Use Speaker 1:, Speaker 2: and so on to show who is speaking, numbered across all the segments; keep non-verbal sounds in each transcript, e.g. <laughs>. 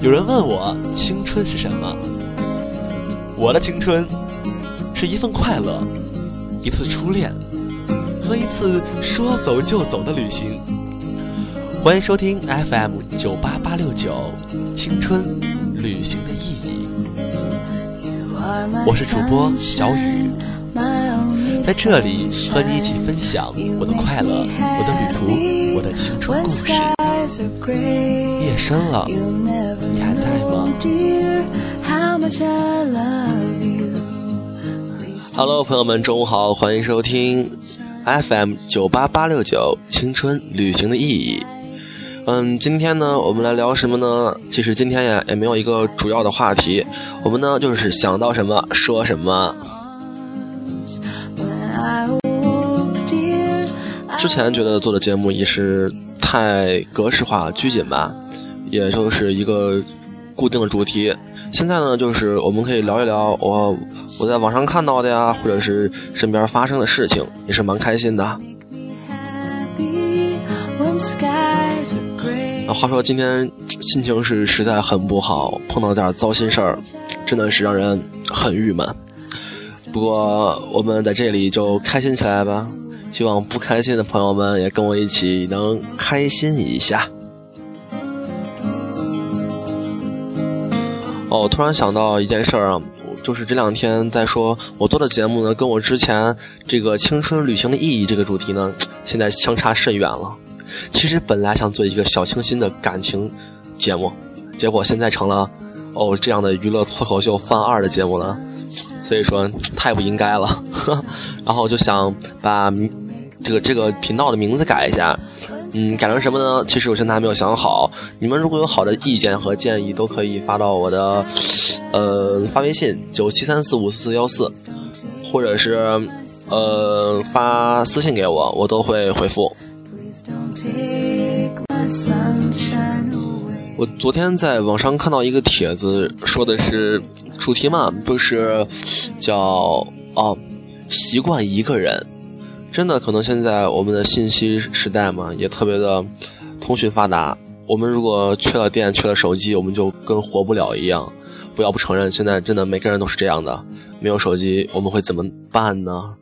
Speaker 1: 有人问我青春是什么？我的青春是一份快乐，一次初恋和一次说走就走的旅行。欢迎收听 FM 九八八六九青春旅行的意义。我是主播小雨，在这里和你一起分享我的快乐、我的旅途、我的青春故事。夜深了，你还在吗？Hello，朋友们，中午好，欢迎收听 FM 九八八六九青春旅行的意义。嗯，今天呢，我们来聊什么呢？其实今天呀，也没有一个主要的话题，我们呢就是想到什么说什么。之前觉得做的节目也是太格式化、拘谨吧，也就是一个固定的主题。现在呢，就是我们可以聊一聊我我在网上看到的呀，或者是身边发生的事情，也是蛮开心的。那话说今天心情是实在很不好，碰到点糟心事儿，真的是让人很郁闷。不过我们在这里就开心起来吧，希望不开心的朋友们也跟我一起能开心一下。哦，突然想到一件事儿啊，就是这两天在说我做的节目呢，跟我之前这个青春旅行的意义这个主题呢，现在相差甚远了。其实本来想做一个小清新的感情节目，结果现在成了哦这样的娱乐脱口秀翻二的节目了，所以说太不应该了。<laughs> 然后就想把这个这个频道的名字改一下，嗯，改成什么呢？其实我现在还没有想好。你们如果有好的意见和建议，都可以发到我的呃发微信九七三四五四四幺四，或者是呃发私信给我，我都会回复。我昨天在网上看到一个帖子，说的是主题嘛，就是叫哦习惯一个人。真的，可能现在我们的信息时代嘛，也特别的通讯发达。我们如果缺了电、缺了手机，我们就跟活不了一样。不要不承认，现在真的每个人都是这样的。没有手机，我们会怎么办呢？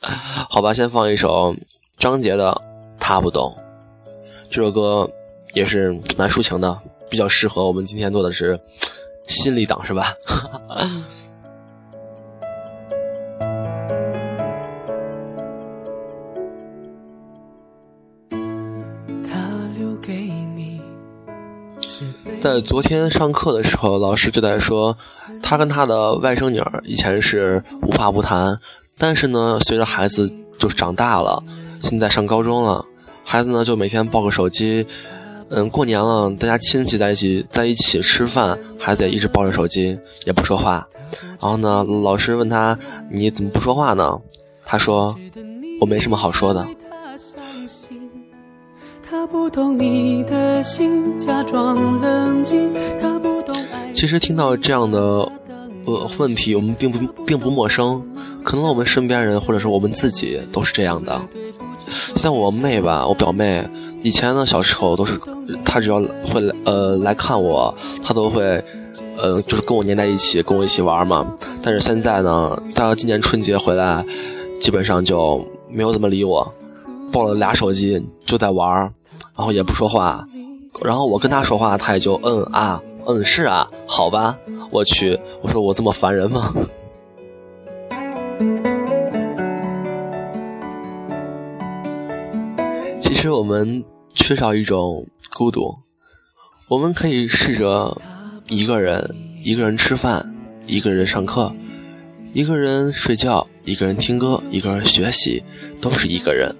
Speaker 1: <laughs> 好吧，先放一首张杰的。他不懂，这首歌也是蛮抒情的，比较适合我们今天做的是心理党，是吧？哈 <laughs> 哈在昨天上课的时候，老师就在说，他跟他的外甥女儿以前是无话不谈，但是呢，随着孩子就长大了，现在上高中了。孩子呢，就每天抱个手机，嗯，过年了，大家亲戚在一起在一起吃饭，孩子也一直抱着手机，也不说话。然后呢，老师问他：“你怎么不说话呢？”他说：“我没什么好说的。”其实听到这样的呃问题，我们并不并不陌生，可能我们身边人或者是我们自己都是这样的。像我妹吧，我表妹，以前呢小时候都是，她只要会来呃来看我，她都会，呃就是跟我黏在一起，跟我一起玩嘛。但是现在呢，她今年春节回来，基本上就没有怎么理我，抱了俩手机就在玩，然后也不说话，然后我跟他说话，他也就嗯啊嗯是啊好吧，我去，我说我这么烦人吗？<laughs> 其实我们缺少一种孤独，我们可以试着一个人，一个人吃饭，一个人上课，一个人睡觉，一个人听歌，一个人学习，都是一个人。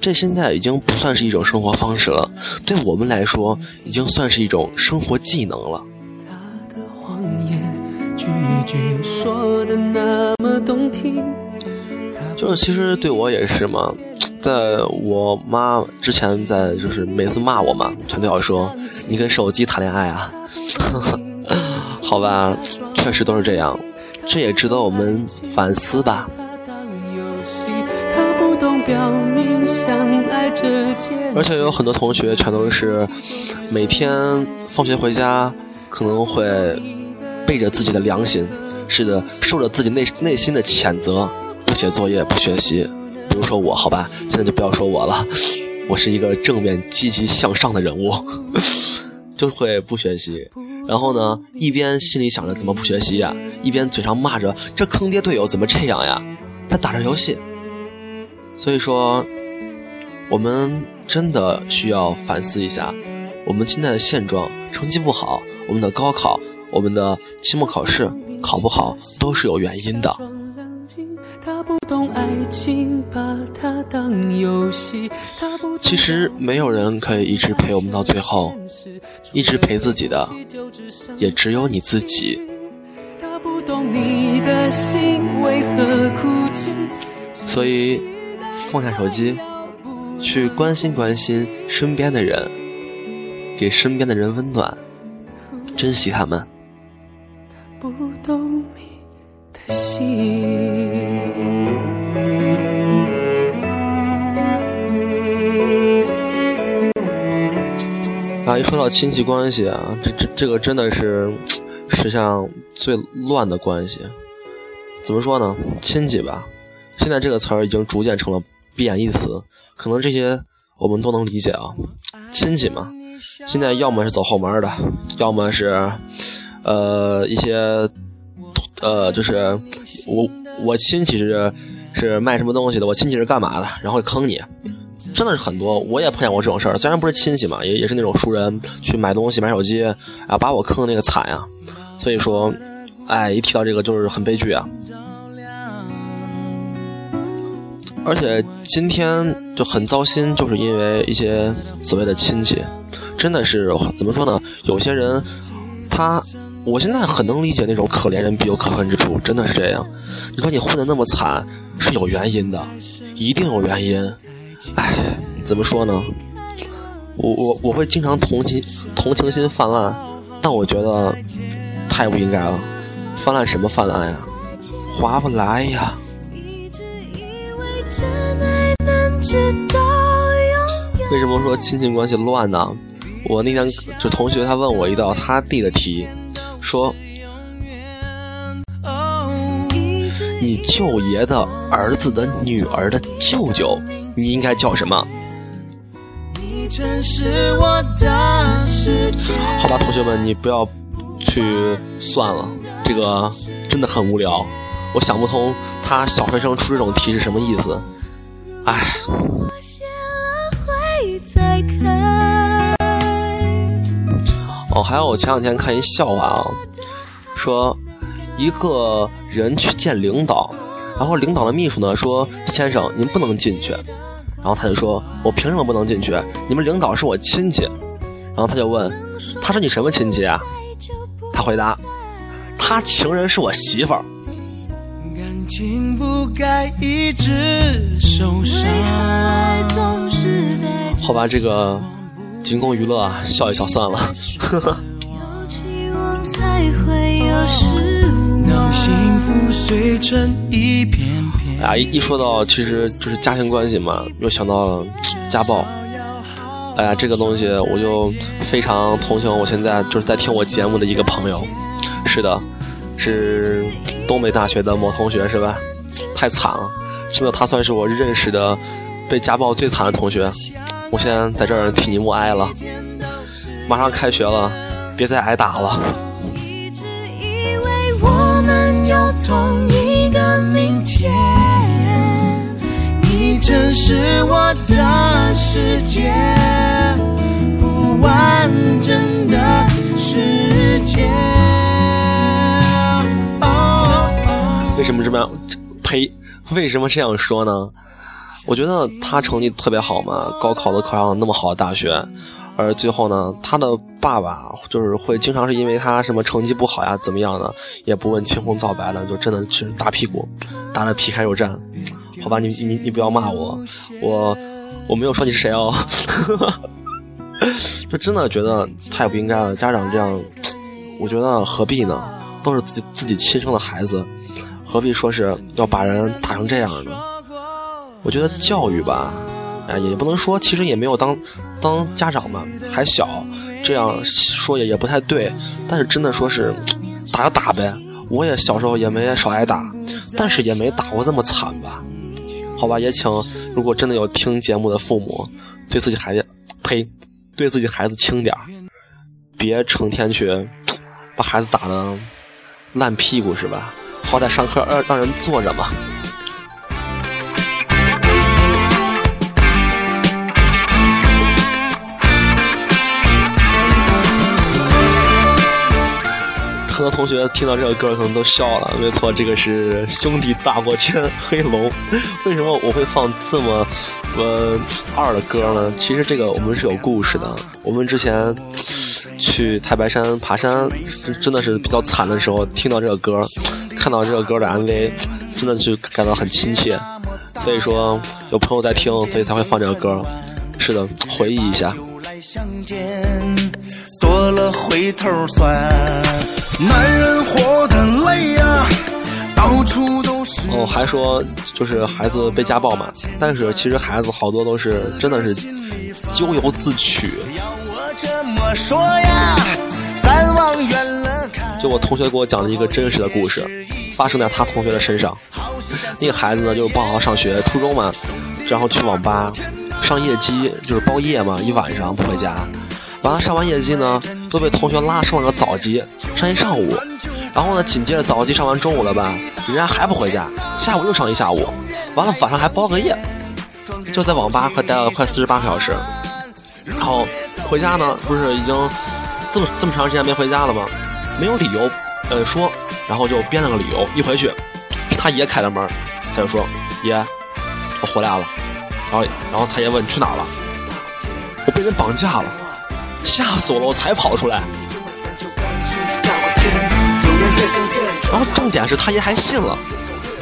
Speaker 1: 这现在已经不算是一种生活方式了，对我们来说，已经算是一种生活技能了。就是其实对我也是嘛。<tsk> 在我妈之前，在就是每次骂我嘛，全都要说你跟手机谈恋爱啊，<laughs> 好吧，确实都是这样，这也值得我们反思吧。而且有很多同学全都是每天放学回家，可能会背着自己的良心，是的，受着自己内内心的谴责，不写作业，不学习。比如说我，好吧，现在就不要说我了，我是一个正面积极向上的人物，<laughs> 就会不学习。然后呢，一边心里想着怎么不学习呀，一边嘴上骂着这坑爹队友怎么这样呀，他打着游戏。所以说，我们真的需要反思一下，我们现在的现状，成绩不好，我们的高考，我们的期末考试考不好，都是有原因的。其实没有人可以一直陪我们到最后，一直陪自己的，也只有你自己。所以，放下手机，去关心关心身边的人，给身边的人温暖，珍惜他们。啊，一说到亲戚关系啊，这这这个真的是世上最乱的关系。怎么说呢？亲戚吧，现在这个词儿已经逐渐成了贬义词。可能这些我们都能理解啊。亲戚嘛，现在要么是走后门的，要么是呃一些呃就是我我亲戚是是卖什么东西的，我亲戚是干嘛的，然后坑你。真的是很多，我也碰见过这种事儿。虽然不是亲戚嘛，也也是那种熟人去买东西、买手机，啊，把我坑的那个惨呀。所以说，哎，一提到这个就是很悲剧啊。而且今天就很糟心，就是因为一些所谓的亲戚，真的是怎么说呢？有些人，他，我现在很能理解那种可怜人必有可恨之处，真的是这样。你说你混的那么惨，是有原因的，一定有原因。唉，怎么说呢？我我我会经常同情同情心泛滥，但我觉得太不应该了。泛滥什么泛滥呀？划不来呀！为什么说亲戚关系乱呢？我那天就同学他问我一道他弟的题，说：“你舅爷的儿子的女儿的舅舅。”你应该叫什么？好吧，同学们，你不要去算了，这个真的很无聊，我想不通他小学生出这种题是什么意思。唉。哦，还有我前两天看一笑话啊，说一个人去见领导，然后领导的秘书呢说：“先生，您不能进去。”然后他就说：“我凭什么不能进去？你们领导是我亲戚。”然后他就问：“他说你什么亲戚啊？”他回答：“他情人是我媳妇儿。”好吧，这个仅供娱乐啊，笑一笑算了。呵呵。哎呀，一一说到其实就是家庭关系嘛，又想到了家暴。哎呀，这个东西我就非常同情我现在就是在听我节目的一个朋友。是的，是东北大学的某同学是吧？太惨了，真的他算是我认识的被家暴最惨的同学。我现在在这儿替你默哀了。马上开学了，别再挨打了。这是我的世界，不完整的世界。为什么这么样？呸！为什么这样说呢？我觉得他成绩特别好嘛，高考都考上了那么好的大学，而最后呢，他的爸爸就是会经常是因为他什么成绩不好呀，怎么样的，也不问青红皂白的，就真的是打屁股，打的皮开肉绽。好吧，你你你不要骂我，我我没有说你是谁哦，<laughs> 就真的觉得太不应该了。家长这样，我觉得何必呢？都是自己自己亲生的孩子，何必说是要把人打成这样呢？我觉得教育吧，哎，也不能说，其实也没有当当家长嘛，还小，这样说也也不太对。但是真的说是打就打呗，我也小时候也没少挨打，但是也没打过这么惨吧？好吧，也请如果真的有听节目的父母，对自己孩子，呸，对自己孩子轻点儿，别成天去 <tsk> 把孩子打的烂屁股是吧？好歹上课让让人坐着嘛。很多同学听到这个歌可能都笑了。没错，这个是《兄弟大过天》黑龙。为什么我会放这么呃二的歌呢？其实这个我们是有故事的。我们之前去太白山爬山，真的是比较惨的时候，听到这个歌，看到这个歌的 MV，真的就感到很亲切。所以说有朋友在听，所以才会放这个歌。是的，回忆一下。多了回头酸。男人活得累呀，到处都是。哦，还说就是孩子被家暴嘛，但是其实孩子好多都是真的是咎由自取。就我同学给我讲了一个真实的故事，发生在他同学的身上。那个孩子呢，就不好好上学，初中嘛，然后去网吧上夜机，就是包夜嘛，一晚上不回家。完了，上完夜机呢，都被同学拉上了个早机，上一上午。然后呢，紧接着早机上完中午了吧，人家还不回家，下午又上一下午。完了，晚上还包个夜，就在网吧快待了快四十八个小时。然后回家呢，不是已经这么这么长时间没回家了吗？没有理由，呃说，然后就编了个理由。一回去，他爷开的门，他就说：“爷，我回来了。”然后然后他爷问：“你去哪了？”我被人绑架了。吓死我了！我才跑出来。然后重点是他爷还信了，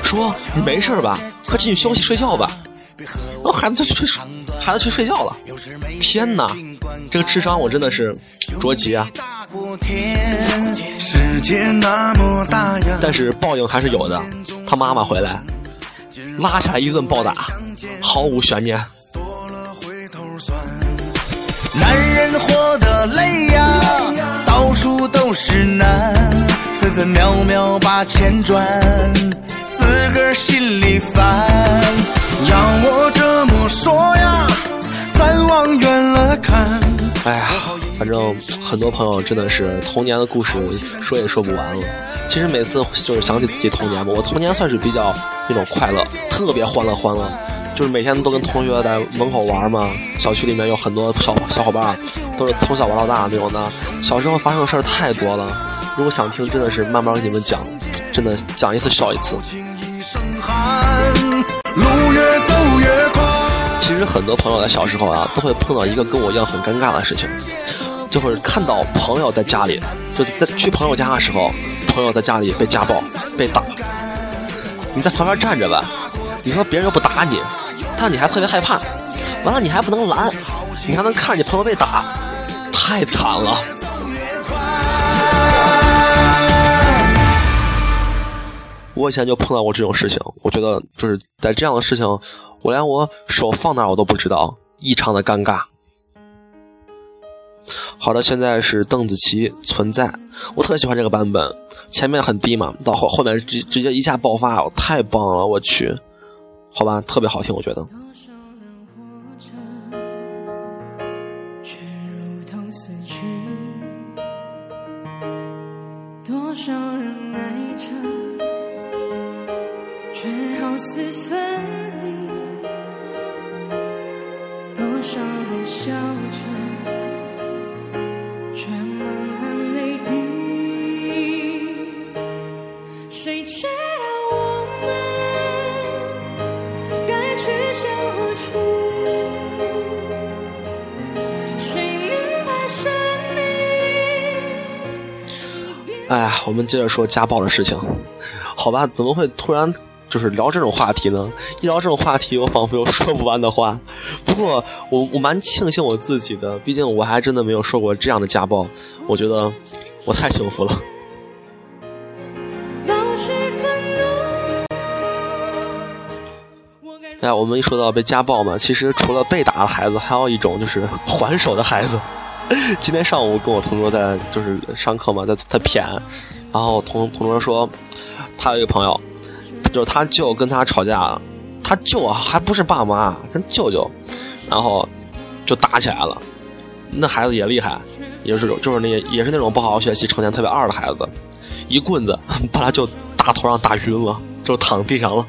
Speaker 1: 说你没事吧？快进去休息睡觉吧。然后孩子就去睡，孩子去睡觉了。天哪，这个智商我真的是着急啊！但是报应还是有的。他妈妈回来，拉起来一顿暴打，毫无悬念。男人活得累呀，到处都是难，分分秒秒把钱赚，自个儿心里烦。要我这么说呀，咱往远了看。哎呀，反正很多朋友真的是童年的故事说也说不完了。其实每次就是想起自己童年嘛，我童年算是比较那种快乐，特别欢乐欢乐。就是每天都跟同学在门口玩嘛，小区里面有很多小小伙伴，都是从小玩到大那种的。小时候发生的事儿太多了，如果想听，真的是慢慢给你们讲，真的讲一次笑一次。其实很多朋友在小时候啊，都会碰到一个跟我一样很尴尬的事情，就会看到朋友在家里，就在去朋友家的时候，朋友在家里被家暴、被打，你在旁边站着吧，你说别人又不打你。但你还特别害怕，完了你还不能拦，你还能看着你朋友被打，太惨了。我以前就碰到过这种事情，我觉得就是在这样的事情，我连我手放哪我都不知道，异常的尴尬。好的，现在是邓紫棋存在，我特喜欢这个版本，前面很低嘛，到后后面直直接一下爆发，太棒了，我去。好吧，特别好听，我觉得。多少人爱哎呀，我们接着说家暴的事情，好吧？怎么会突然就是聊这种话题呢？一聊这种话题，我仿佛有说不完的话。不过我我蛮庆幸我自己的，毕竟我还真的没有受过这样的家暴，我觉得我太幸福了。<laughs> 哎，我们一说到被家暴嘛，其实除了被打的孩子，还有一种就是还手的孩子。<laughs> 今天上午跟我同桌在就是上课嘛，在在谝，然后同同桌说，他有一个朋友，就是他舅跟他吵架，他舅啊还不是爸妈，跟舅舅，然后就打起来了。那孩子也厉害，也是就是那也是那种不好好学习、成天特别二的孩子，一棍子把他舅大头上打晕了，就躺地上了，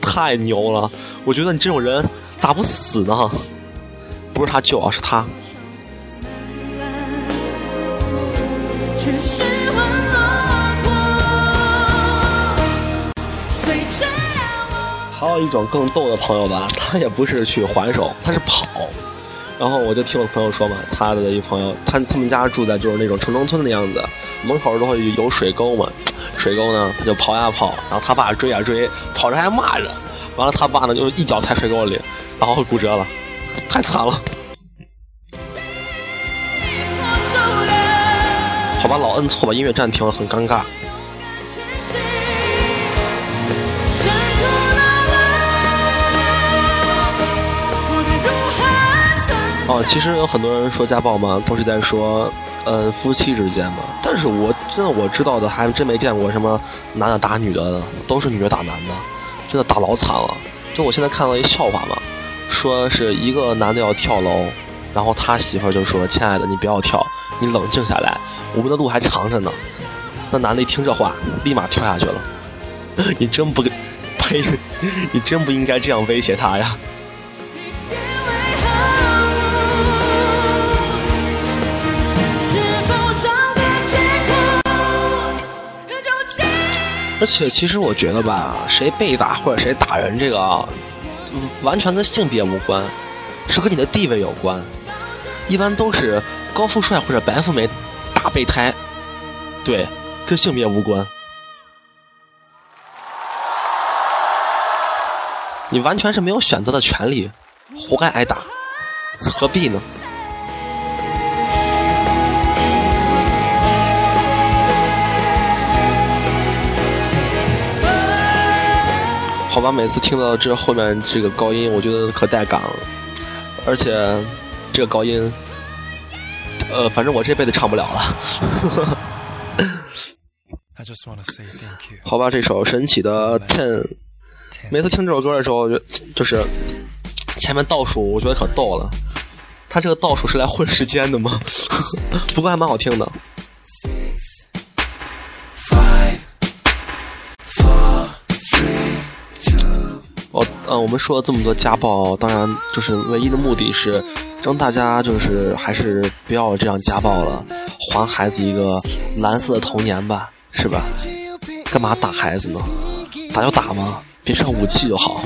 Speaker 1: 太牛了！我觉得你这种人咋不死呢？不是他舅啊，是他。还有一种更逗的朋友吧，<laughs> 他也不是去还手，他是跑。然后我就听我朋友说嘛，他的一朋友，他他们家住在就是那种城中村的样子，门口都会有水沟嘛，水沟呢他就跑呀跑，然后他爸追呀追，跑着还骂着，完了他爸呢就一脚踩水沟里，然后骨折了，太惨了。好吧，老摁错吧，音乐暂停了，很尴尬。其实有很多人说家暴嘛，都是在说，呃，夫妻之间嘛。但是我真的我知道的，还真没见过什么男的打女的，都是女的打男的，真的打老惨了。就我现在看到一笑话嘛，说是一个男的要跳楼，然后他媳妇儿就说：“亲爱的，你不要跳，你冷静下来。”我们的路还长着呢，那男的一听这话，立马跳下去了。<laughs> 你真不给，呸！你真不应该这样威胁他呀。而且，其实我觉得吧，谁被打或者谁打人，这个啊完全跟性别无关，是和你的地位有关。一般都是高富帅或者白富美。打备胎，对，跟性别无关。你完全是没有选择的权利，活该挨打，何必呢？好吧，每次听到这后面这个高音，我觉得可带感了，而且这个高音。呃，反正我这辈子唱不了了。好吧，这首神奇的 Ten，每次听这首歌的时候，就就是前面倒数，我觉得可逗了。他这个倒数是来混时间的吗？<laughs> 不过还蛮好听的。哦，嗯，我们说了这么多家暴，当然就是唯一的目的是。让大家就是还是不要这样家暴了，还孩子一个蓝色的童年吧，是吧？干嘛打孩子呢？打就打嘛，别上武器就好。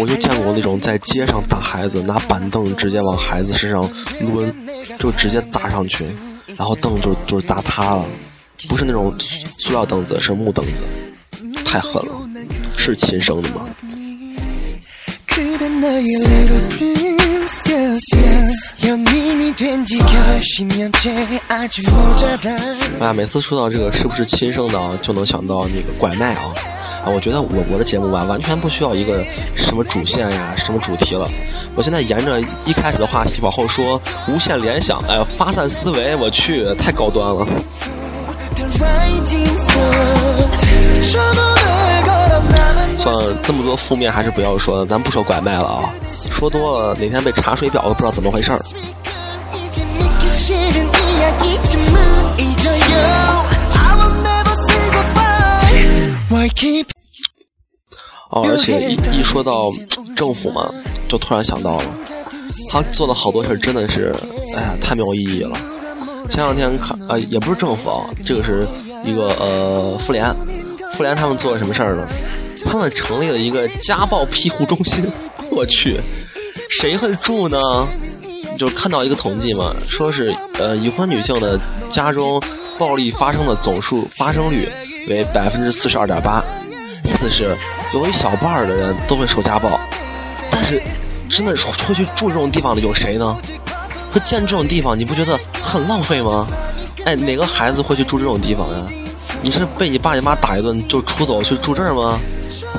Speaker 1: 我就见过那种在街上打孩子，拿板凳直接往孩子身上抡，就直接砸上去，然后凳就就是砸塌了，不是那种塑料凳子，是木凳子，太狠了。是亲生的吗？哎呀，每次说到这个是不是亲生的，就能想到那个拐卖啊！啊，我觉得我我的节目吧，完全不需要一个什么主线呀，什么主题了。我现在沿着一开始的话题往后说，无限联想，哎呀，发散思维，我去，太高端了。算了，这么多负面还是不要说了，咱不说拐卖了啊，说多了哪天被查水表都不知道怎么回事儿。哦，而且一一说到政府嘛，就突然想到了，他做的好多事真的是，哎呀，太没有意义了。前两天看啊，也不是政府啊，这个是一个呃妇联，妇联他们做了什么事儿呢？他们成立了一个家暴庇护中心。我去，谁会住呢？就看到一个统计嘛，说是呃已婚女性的家中暴力发生的总数发生率为百分之四十二点八，意思是有一小半的人都会受家暴。但是真的说会去住这种地方的有谁呢？会建这种地方，你不觉得很浪费吗？哎，哪个孩子会去住这种地方呀？你是被你爸你妈打一顿就出走去住这儿吗？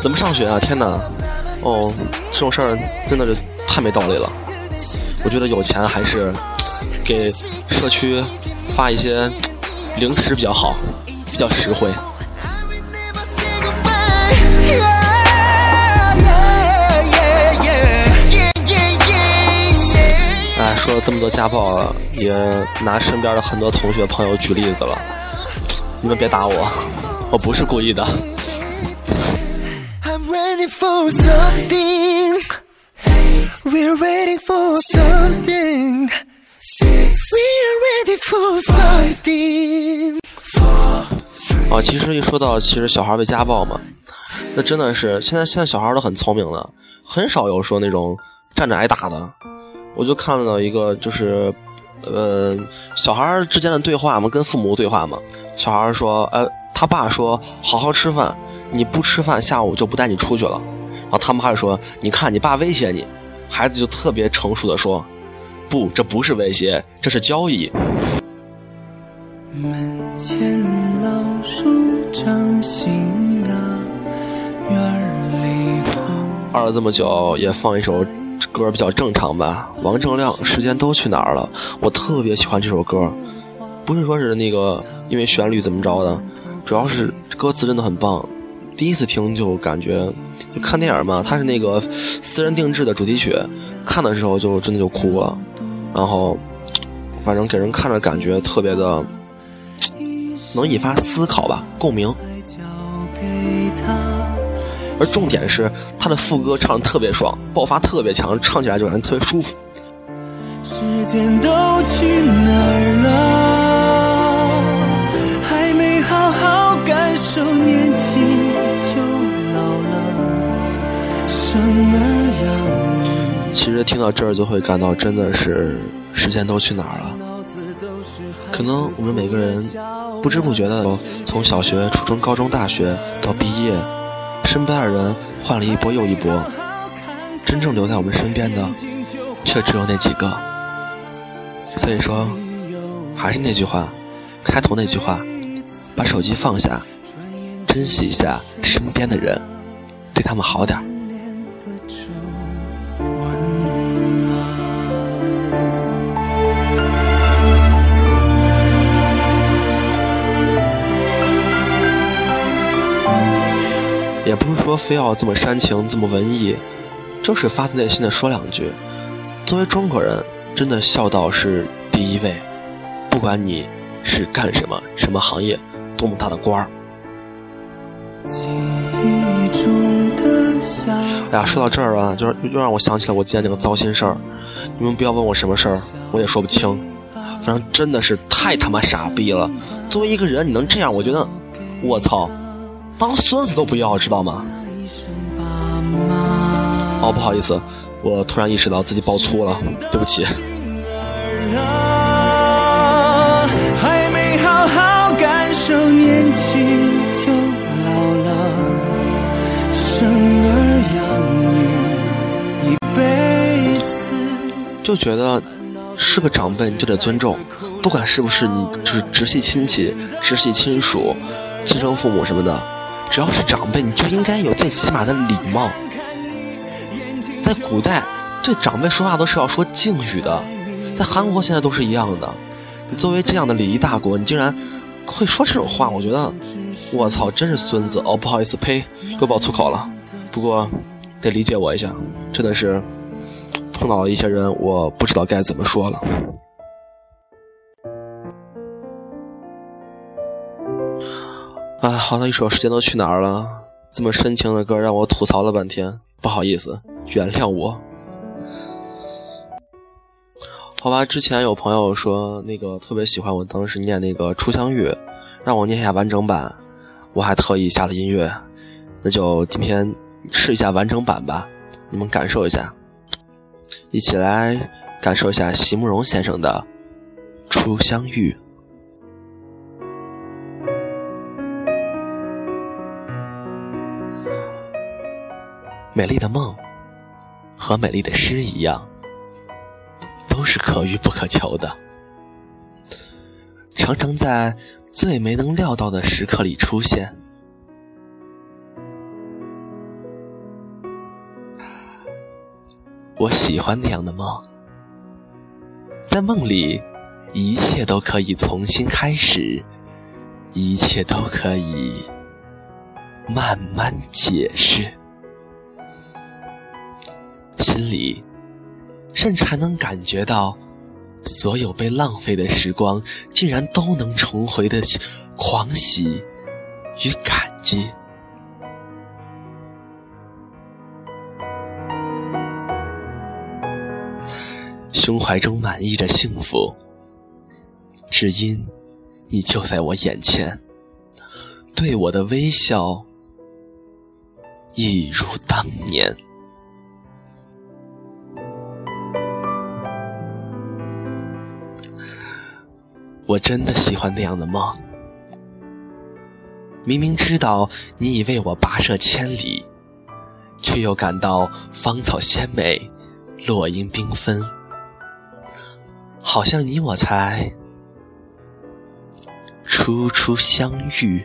Speaker 1: 怎么上学啊？天哪！哦，这种事儿真的是太没道理了。我觉得有钱还是给社区发一些零食比较好，比较实惠。哎，说了这么多家暴了，也拿身边的很多同学朋友举例子了。你们别打我，我不是故意的。啊，其实一说到，其实小孩被家暴嘛，那真的是现在现在小孩都很聪明了，很少有说那种站着挨打的。我就看到一个，就是，呃，小孩之间的对话嘛，跟父母对话嘛。小孩说：“呃，他爸说好好吃饭，你不吃饭，下午就不带你出去了。”然后他妈就说：“你看你爸威胁你。”孩子就特别成熟的说：“不，这不是威胁，这是交易。”门前老树长新芽，院里二了这么久，也放一首。歌比较正常吧，王铮亮，时间都去哪儿了？我特别喜欢这首歌，不是说是那个因为旋律怎么着的，主要是歌词真的很棒。第一次听就感觉，就看电影嘛，它是那个私人定制的主题曲，看的时候就真的就哭了，然后反正给人看着感觉特别的能引发思考吧，共鸣。而重点是，他的副歌唱的特别爽，爆发特别强，唱起来就感觉特别舒服。时间都去哪儿了？还没好好感受年轻就老了。生儿养女。其实听到这儿就会感到，真的是时间都去哪儿了？可能我们每个人不知不觉的，从小学、初中、高中、大学到毕业。身边的人换了一波又一波，真正留在我们身边的却只有那几个。所以说，还是那句话，开头那句话，把手机放下，珍惜一下身边的人，对他们好点。也不是说非要这么煽情、这么文艺，就是发自内心的说两句。作为中国人，真的孝道是第一位。不管你是干什么、什么行业、多么大的官儿。哎呀，说到这儿啊，就是又让我想起了我今天那个糟心事儿。你们不要问我什么事儿，我也说不清。反正真的是太他妈傻逼了。作为一个人，你能这样，我觉得，我操！当孙子都不要，知道吗？哦，不好意思，我突然意识到自己爆粗了，对不起。还没好好感受年轻就老了，生儿养女一辈子。就觉得是个长辈你就得尊重，不管是不是你就是直系亲戚、直系亲属、亲生父母什么的。只要是长辈，你就应该有最起码的礼貌。在古代，对长辈说话都是要说敬语的，在韩国现在都是一样的。你作为这样的礼仪大国，你竟然会说这种话，我觉得，我操，真是孙子！哦，不好意思，呸，又爆粗口了。不过，得理解我一下，真的是碰到了一些人，我不知道该怎么说了。啊，好的一首《时间都去哪儿了》，这么深情的歌让我吐槽了半天，不好意思，原谅我。好吧，之前有朋友说那个特别喜欢我当时念那个《初相遇》，让我念一下完整版，我还特意下了音乐，那就今天试一下完整版吧，你们感受一下，一起来感受一下席慕容先生的《初相遇》。美丽的梦，和美丽的诗一样，都是可遇不可求的。常常在最没能料到的时刻里出现。我喜欢那样的梦，在梦里，一切都可以重新开始，一切都可以慢慢解释，心里甚至还能感觉到，所有被浪费的时光竟然都能重回的狂喜与感激。胸怀中满溢着幸福，只因你就在我眼前，对我的微笑一如当年。我真的喜欢那样的梦，明明知道你已为我跋涉千里，却又感到芳草鲜美，落英缤纷。好像你我才初初相遇。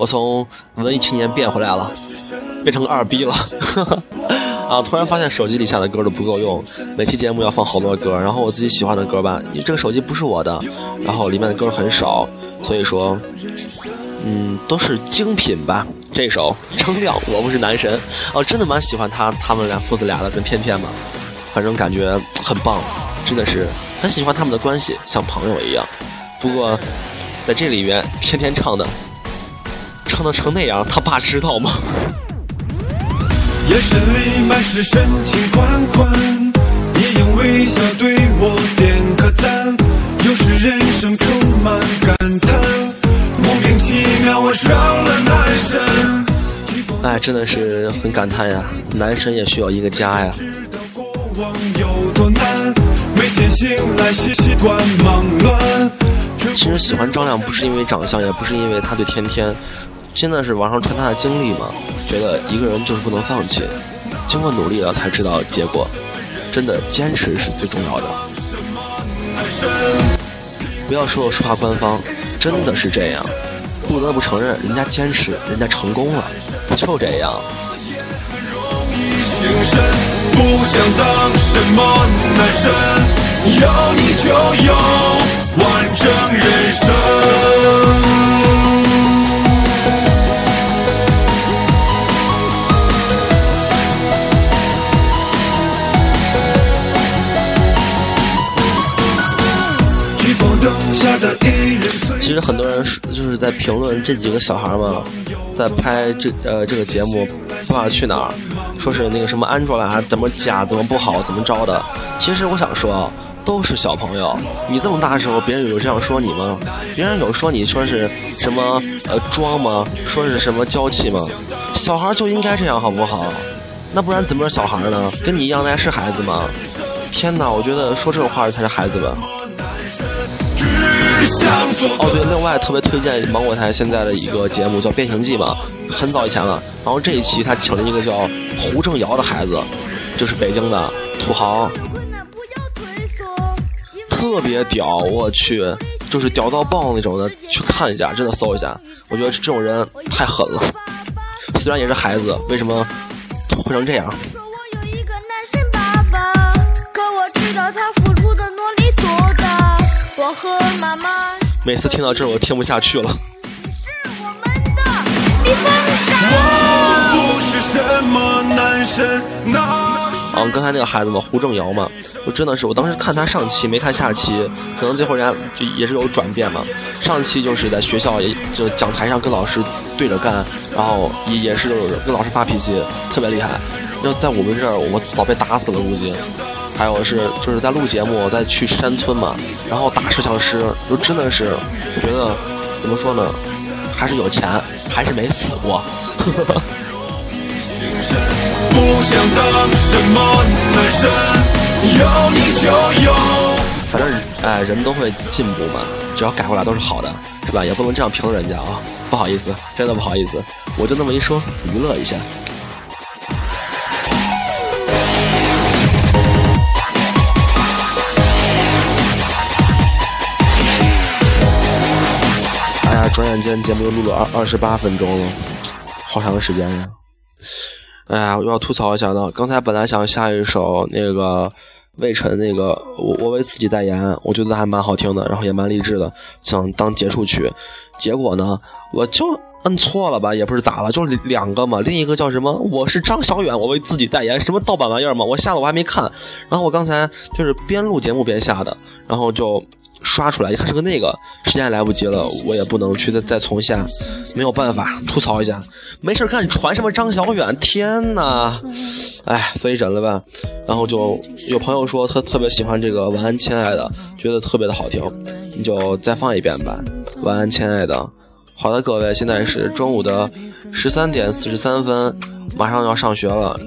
Speaker 1: 我从文艺青年变回来了，变成个二逼了。<laughs> 啊！突然发现手机里下的歌都不够用，每期节目要放好多歌，然后我自己喜欢的歌吧，因为这个手机不是我的，然后里面的歌很少，所以说，嗯，都是精品吧。这首《称亮》，我不是男神，哦，真的蛮喜欢他他们俩父子俩的，跟片片嘛，反正感觉很棒，真的是很喜欢他们的关系，像朋友一样。不过。在这里面天天唱的，唱的成那样，他爸知道吗？眼神里满是深情款款，你用微笑对我点个赞。有时人生充满感叹，莫名其妙我上了男神。哎，真的是很感叹呀，男神也需要一个家呀。其实喜欢张亮不是因为长相，也不是因为他对天天，现在是网上传他的经历嘛，觉得一个人就是不能放弃，经过努力了才知道结果，真的坚持是最重要的。不要说我说话官方，真的是这样，不得不承认人家坚持，人家成功了，就这样。不想当什么男神，有你就有。完整人生。其实很多人就是在评论这几个小孩嘛，在拍这呃这个节目《爸爸去哪儿》，说是那个什么安卓啦，怎么假，怎么不好，怎么着的。其实我想说。都是小朋友，你这么大的时候，别人有这样说你吗？别人有说你说是什么呃装吗？说是什么娇气吗？小孩就应该这样，好不好？那不然怎么是小孩呢？跟你一样，那还是孩子吗？天哪，我觉得说这种话才是孩子吧。哦对，另外特别推荐芒果台现在的一个节目叫《变形记》嘛，很早以前了。然后这一期他请了一个叫胡正尧的孩子，就是北京的土豪。特别屌，我去，就是屌到爆那种的，去看一下，真的搜一下。我觉得这种人太狠了，虽然也是孩子，为什么会成这样？每次听到这，我听不下去了。是我不是什么男神。啊，刚才那个孩子嘛，胡正尧嘛，我真的是，我当时看他上期没看下期，可能最后人家就也是有转变嘛。上期就是在学校，也就讲台上跟老师对着干，然后也也是跟老师发脾气，特别厉害。要在我们这儿，我早被打死了估计。还有是就是在录节目，在去山村嘛，然后打摄像师，就真的是，觉得
Speaker 2: 怎么说呢？还是有钱，还是没死过。反正哎，人都会进步嘛，只要改过来都是好的，是吧？也不能这样评论人家啊，不好意思，真的不好意思，我就那么一说，娱乐一下。转眼间节目又录了二二十八分钟了，好长时间呀！哎呀，我要吐槽一下呢，刚才本来想下一首那个。魏晨那个，我我为自己代言，我觉得还蛮好听的，然后也蛮励志的，想当结束曲。结果呢，我就摁错了吧，也不是咋了，就是两个嘛。另一个叫什么？我是张小远，我为自己代言，什么盗版玩意儿嘛？我下了我还没看，然后我刚才就是边录节目边下的，然后就。刷出来一看是个那个，时间来不及了，我也不能去再再重下，没有办法吐槽一下，没事干传什么张小远，天呐，哎，所以忍了吧。然后就有朋友说他特别喜欢这个晚安亲爱的，觉得特别的好听，你就再放一遍吧。晚安亲爱的，好的各位，现在是中午的十三点四十三分，马上要上学了，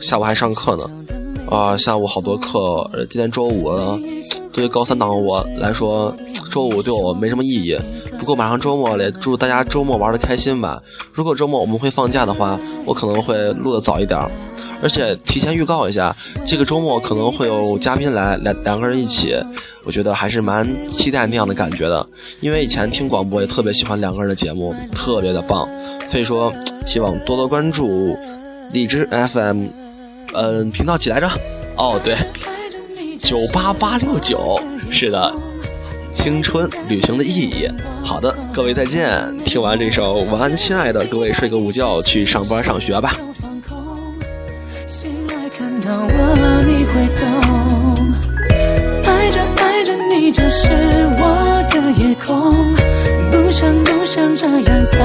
Speaker 2: 下午还上课呢，啊，下午好多课，今天周五了。对于高三党我来说，周五对我没什么意义。不过马上周末了，祝大家周末玩的开心吧。如果周末我们会放假的话，我可能会录的早一点而且提前预告一下，这个周末可能会有嘉宾来，两两个人一起，我觉得还是蛮期待那样的感觉的。因为以前听广播也特别喜欢两个人的节目，特别的棒。所以说，希望多多关注荔枝 FM，嗯，频道几来着？哦，对。九八八六九，是的，青春旅行的意义。好的，各位再见。听完这首晚安，亲爱的，各位睡个午觉，去上班上学吧。爱着爱着你就是我的夜空，不想不想这样再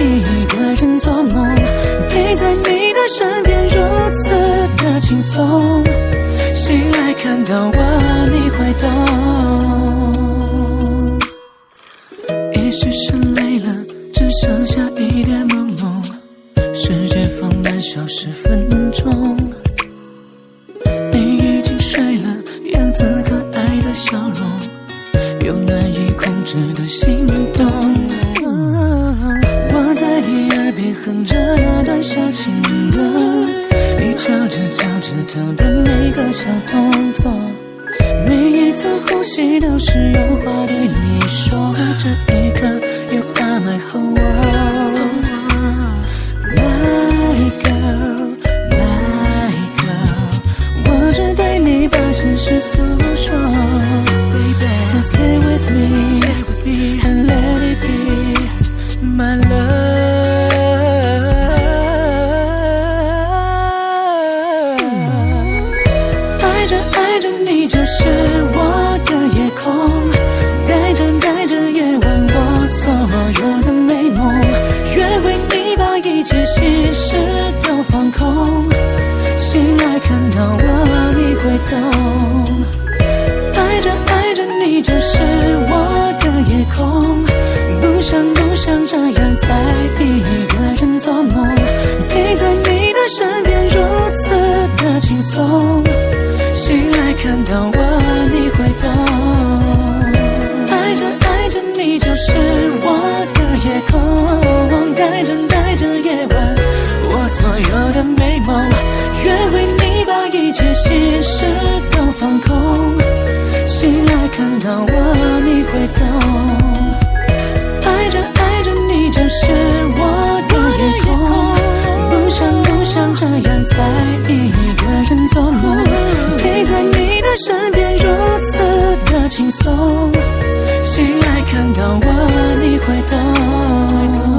Speaker 2: 一个人做梦，陪在你的身边如此的轻松。醒来看到我，你会懂。也许是累了，只剩下一点朦胧，世界放慢消十分钟。你已经睡了，样子可爱的笑容，有难以控制的心瞧着他的每个小动作，每一次呼吸都是有话对你轻松，醒来看到我你会懂。爱着爱着你就是我的夜空，带着带着夜晚我所有的美梦，愿为你把一切心事都。放空，醒来看到我，你会懂。爱着爱着你就是我的夜空，不想不想这样在一个人做梦，陪身边如此的轻松。谁来看到我，你会懂。